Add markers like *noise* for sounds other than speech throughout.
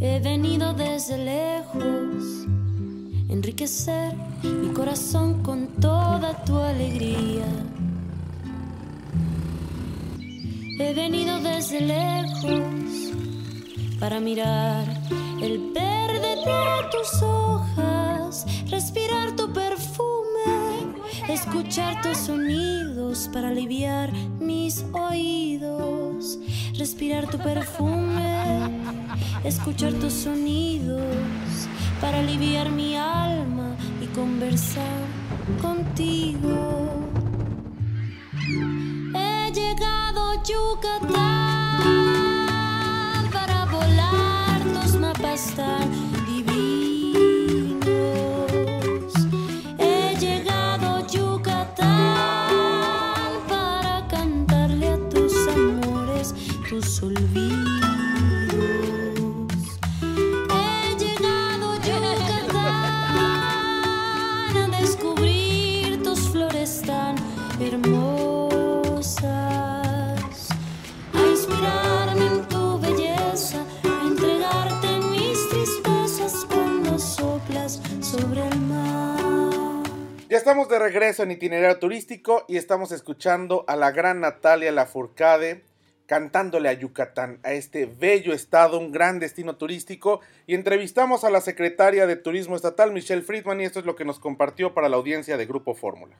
He venido desde lejos enriquecer mi corazón con toda tu alegría. He venido desde lejos para mirar el verde de tus hojas, respirar tu perfume, escuchar tus sonidos para aliviar mis oídos, respirar tu perfume, escuchar tus sonidos para aliviar mi alma y conversar contigo. He llegado Yucatán estamos de regreso en itinerario turístico y estamos escuchando a la gran Natalia Lafourcade cantándole a Yucatán, a este bello estado, un gran destino turístico, y entrevistamos a la secretaria de Turismo Estatal, Michelle Friedman, y esto es lo que nos compartió para la audiencia de Grupo Fórmula.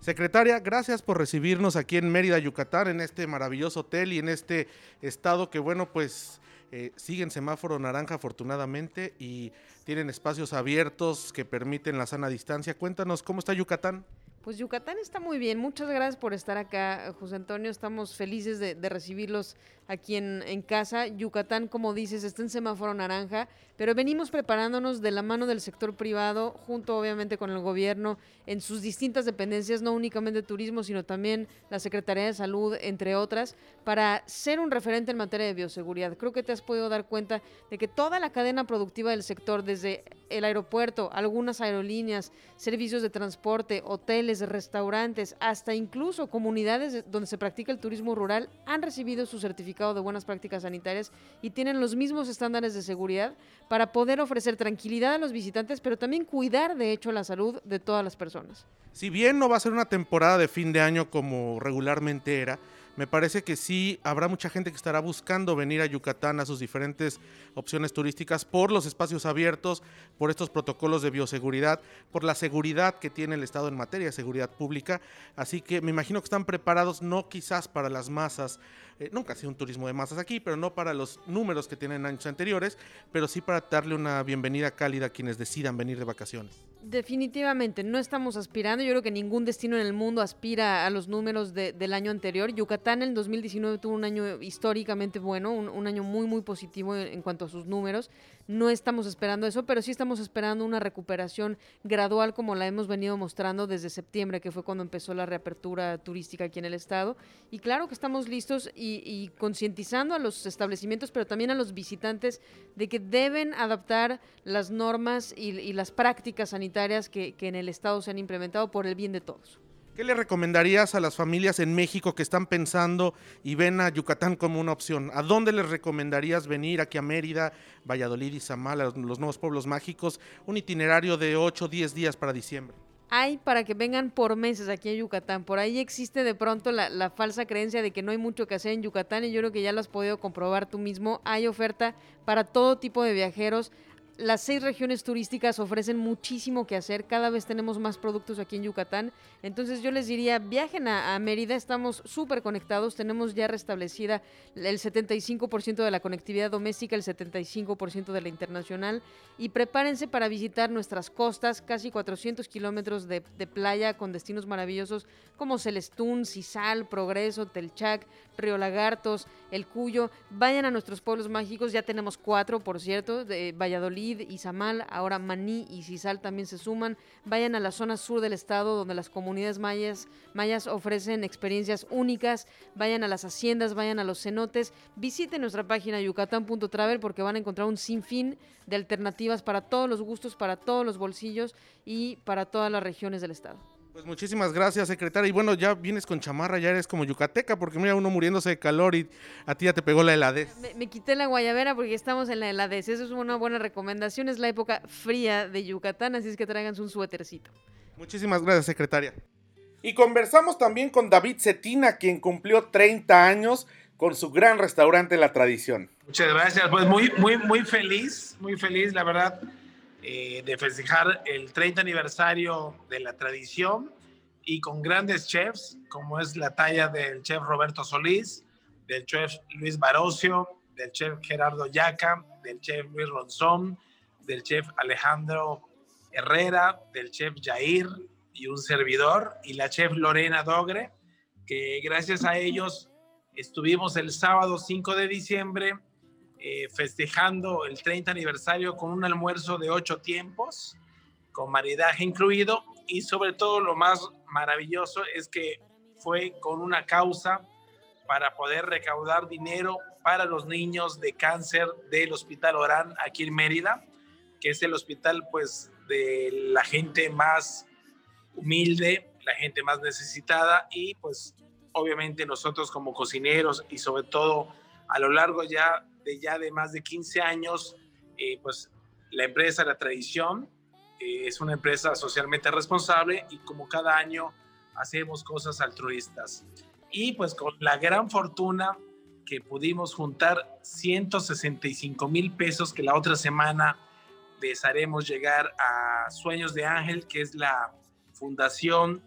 Secretaria, gracias por recibirnos aquí en Mérida, Yucatán, en este maravilloso hotel y en este estado que, bueno, pues eh, siguen semáforo naranja afortunadamente y tienen espacios abiertos que permiten la sana distancia. Cuéntanos, ¿cómo está Yucatán? Pues Yucatán está muy bien. Muchas gracias por estar acá, José Antonio. Estamos felices de, recibirlos aquí en, en casa. Yucatán, como dices, está en semáforo naranja, pero venimos preparándonos de la mano del sector privado, junto obviamente con el gobierno, en sus distintas dependencias, no únicamente turismo, sino también la Secretaría de Salud, entre otras, para ser un referente en materia de bioseguridad. Creo que te has podido dar cuenta de que toda la cadena productiva del sector, desde el aeropuerto, algunas aerolíneas, servicios de transporte, hoteles, restaurantes, hasta incluso comunidades de- donde se practica el turismo rural, han recibido su certificado de buenas prácticas sanitarias y tienen los mismos estándares de seguridad para poder ofrecer tranquilidad a los visitantes, pero también cuidar, de hecho, la salud de todas las personas. Si bien no va a ser una temporada de fin de año como regularmente era, me parece que sí habrá mucha gente que estará buscando venir a Yucatán a sus diferentes opciones turísticas por los espacios abiertos, por estos protocolos de bioseguridad, por la seguridad que tiene el Estado en materia de seguridad pública. Así que me imagino que están preparados no quizás para las masas, eh, nunca ha sido un turismo de masas aquí, pero no para los números que tienen años anteriores, pero sí para darle una bienvenida cálida a quienes decidan venir de vacaciones. Definitivamente, no estamos aspirando. Yo creo que ningún destino en el mundo aspira a los números de- del año anterior. Yucatán en el 2019 tuvo un año históricamente bueno, un, año muy, muy positivo en, cuanto a sus números. No estamos esperando eso, pero sí estamos esperando una recuperación gradual como la hemos venido mostrando desde septiembre, que fue cuando empezó la reapertura turística aquí en el estado. Y claro que estamos listos y, concientizando a los establecimientos, pero también a los visitantes de que deben adaptar las normas y, las prácticas sanitarias que en el estado se han implementado por el bien de todos. ¿Qué le recomendarías a las familias en México que están pensando y ven a Yucatán como una opción? ¿A dónde les recomendarías venir aquí a Mérida, Valladolid y Zamala, los, los nuevos pueblos mágicos? Un itinerario de 8 o 10 días para diciembre. Hay para que vengan por meses aquí a Yucatán. Por ahí existe de pronto la, la falsa creencia de que no hay mucho que hacer en Yucatán y yo creo que ya lo has podido comprobar tú mismo. Hay oferta para todo tipo de viajeros. Las seis regiones turísticas ofrecen muchísimo que hacer. Cada vez tenemos más productos aquí en Yucatán. Entonces yo les diría, viajen a, Mérida. Estamos súper conectados. Tenemos ya restablecida el 75% de la conectividad doméstica, el 75% de la internacional. Y prepárense para visitar nuestras costas, casi 400 kilómetros de, de playa con destinos maravillosos como Celestún, Cisal, Progreso, Telchac, Río Lagartos, El Cuyo. Vayan a nuestros pueblos mágicos. Ya tenemos cuatro, por cierto, de Valladolid, Izamal, ahora Maní y Cisal también se suman. Vayan a la zona sur del estado donde las comunidades mayas, mayas ofrecen experiencias únicas. Vayan a las haciendas, vayan a los cenotes. Visiten nuestra página yucatán.travel porque van a encontrar un sinfín de alternativas para todos los gustos, para todos los bolsillos y para todas las regiones del estado. Pues muchísimas gracias, secretaria. Y bueno, ya vienes con chamarra, ya eres como yucateca, porque mira uno muriéndose de calor y a ti ya te pegó la heladez. Me, me quité la guayabera porque estamos en la heladez. Eso es una buena recomendación. Es la época fría de Yucatán, así es que tráiganse un suétercito. Muchísimas gracias, secretaria. Y conversamos también con David Cetina, quien cumplió 30 años con su gran restaurante La Tradición. Muchas gracias, pues muy, muy, muy feliz, muy feliz, la verdad, eh, de festejar el 30 aniversario de la tradición y con grandes chefs, como es la talla del chef Roberto Solís, del chef Luis Barocio, del chef Gerardo Yaca, del chef Luis Ronzón, del chef Alejandro Herrera, del chef Jair y un servidor, y la chef Lorena Dogre, que gracias a ellos estuvimos el sábado 5 de diciembre eh, festejando el 30 aniversario con un almuerzo de ocho tiempos, con maridaje incluido, y sobre todo lo más maravilloso es que fue con una causa para poder recaudar dinero para los niños de cáncer del Hospital Orán aquí en Mérida, que es el hospital pues de la gente más humilde, la gente más necesitada y pues obviamente nosotros como cocineros y sobre todo a lo largo ya de ya de más de 15 años, eh, pues la empresa La Tradición eh, es una empresa socialmente responsable y como cada año hacemos cosas altruistas. Y pues con la gran fortuna que pudimos juntar 165 mil pesos que la otra semana les haremos llegar a Sueños de Ángel, que es la fundación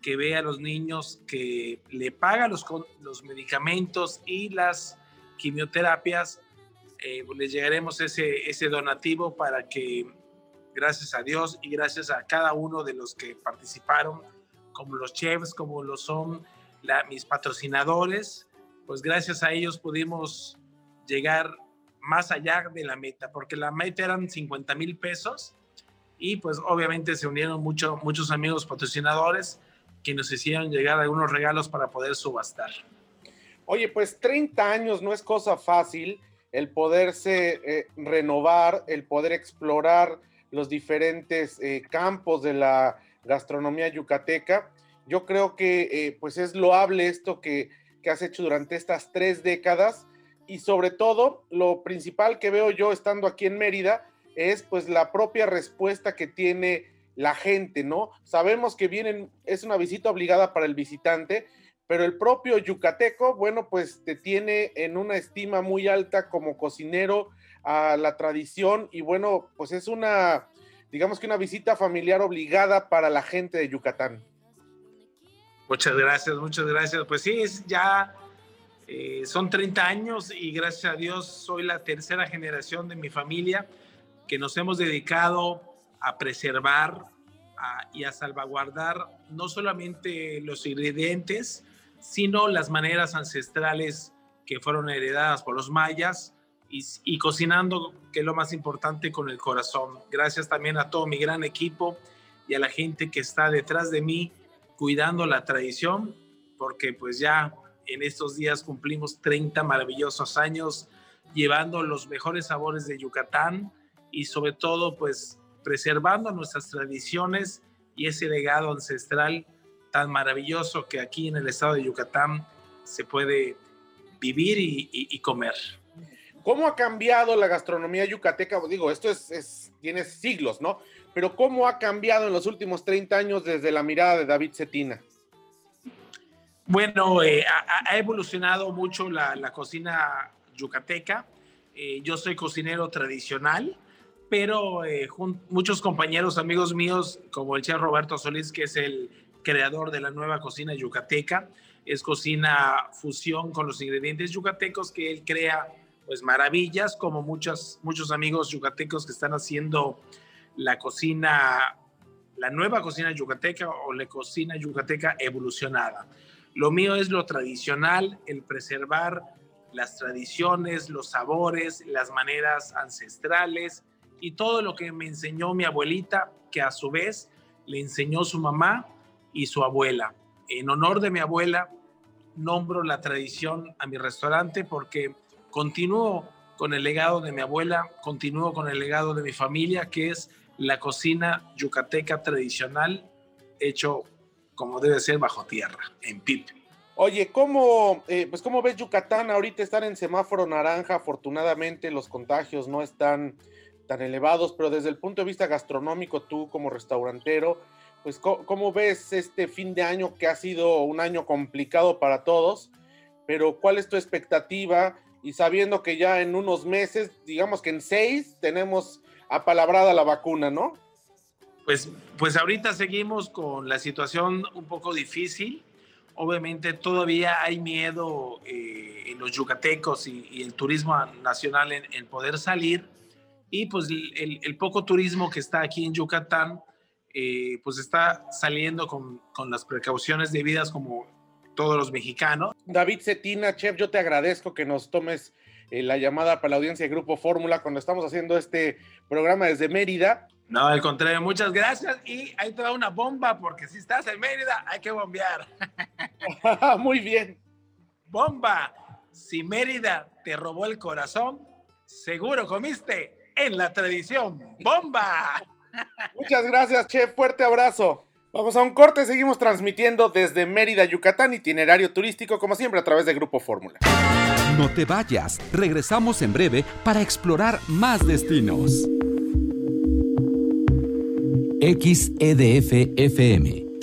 que ve a los niños, que le paga los, los medicamentos y las quimioterapias, eh, les llegaremos ese, ese donativo para que, gracias a Dios y gracias a cada uno de los que participaron, como los chefs, como lo son la, mis patrocinadores, pues gracias a ellos pudimos llegar más allá de la meta, porque la meta eran 50 mil pesos y pues obviamente se unieron mucho, muchos amigos patrocinadores que nos hicieron llegar algunos regalos para poder subastar. Oye, pues 30 años no es cosa fácil el poderse eh, renovar, el poder explorar los diferentes eh, campos de la gastronomía yucateca. Yo creo que eh, pues es loable esto que, que has hecho durante estas tres décadas y sobre todo lo principal que veo yo estando aquí en Mérida es pues la propia respuesta que tiene la gente, ¿no? Sabemos que vienen, es una visita obligada para el visitante, pero el propio yucateco, bueno, pues te tiene en una estima muy alta como cocinero a la tradición y bueno, pues es una, digamos que una visita familiar obligada para la gente de Yucatán. Muchas gracias, muchas gracias. Pues sí, es ya eh, son 30 años y gracias a Dios soy la tercera generación de mi familia que nos hemos dedicado a preservar y a salvaguardar no solamente los ingredientes, sino las maneras ancestrales que fueron heredadas por los mayas y, cocinando, que es lo más importante, con el corazón. Gracias también a todo mi gran equipo y a la gente que está detrás de mí cuidando la tradición, porque pues ya en estos días cumplimos 30 maravillosos años llevando los mejores sabores de Yucatán y sobre todo pues preservando nuestras tradiciones y ese legado ancestral tan maravilloso que aquí en el estado de Yucatán se puede vivir y, y, y comer. ¿Cómo ha cambiado la gastronomía yucateca? Digo, esto es, es, tiene siglos, ¿no? Pero ¿cómo ha cambiado en los últimos 30 años desde la mirada de David Cetina? Bueno, eh, ha, ha, evolucionado mucho la, la cocina yucateca. Eh, yo soy cocinero tradicional, pero eh, muchos compañeros, amigos míos, como el chef Roberto Solís, que es el creador de la nueva cocina yucateca, es cocina fusión con los ingredientes yucatecos que él crea pues maravillas, como muchos, muchos amigos yucatecos que están haciendo la cocina, la nueva cocina yucateca o la cocina yucateca evolucionada. Lo mío es lo tradicional, el preservar las tradiciones, los sabores, las maneras ancestrales y todo lo que me enseñó mi abuelita, que a su vez le enseñó su mamá y su abuela. En honor de mi abuela, nombro la tradición a mi restaurante porque continúo con el legado de mi abuela, continúo con el legado de mi familia, que es la cocina yucateca tradicional hecho como debe ser bajo tierra, en Pipe. Oye, ¿cómo, eh, pues ¿cómo ves Yucatán? Ahorita están en semáforo naranja, afortunadamente los contagios no están tan elevados, pero desde el punto de vista gastronómico, tú como restaurantero, pues ¿cómo, ves este fin de año que ha sido un año complicado para todos? Pero ¿cuál es tu expectativa? Y sabiendo que ya en unos meses, digamos que en seis, tenemos apalabrada la vacuna, ¿no? Pues, pues ahorita seguimos con la situación un poco difícil. Obviamente todavía hay miedo eh, en los yucatecos y, el turismo nacional en, poder salir. Y pues el, poco turismo que está aquí en Yucatán, eh, pues está saliendo con, con las precauciones debidas como todos los mexicanos. David Cetina, chef, yo te agradezco que nos tomes eh, la llamada para la audiencia de Grupo Fórmula cuando estamos haciendo este programa desde Mérida. No, al contrario, muchas gracias. Y ahí te da una bomba, porque si estás en Mérida, hay que bombear. *laughs* Muy bien. Bomba. Si Mérida te robó el corazón, seguro comiste en la tradición. ¡Bomba! Muchas gracias, chef. Fuerte abrazo. Vamos a un corte, seguimos transmitiendo desde Mérida, Yucatán, itinerario turístico, como siempre, a través de Grupo Fórmula. No te vayas, regresamos en breve para explorar más destinos. XEDF FM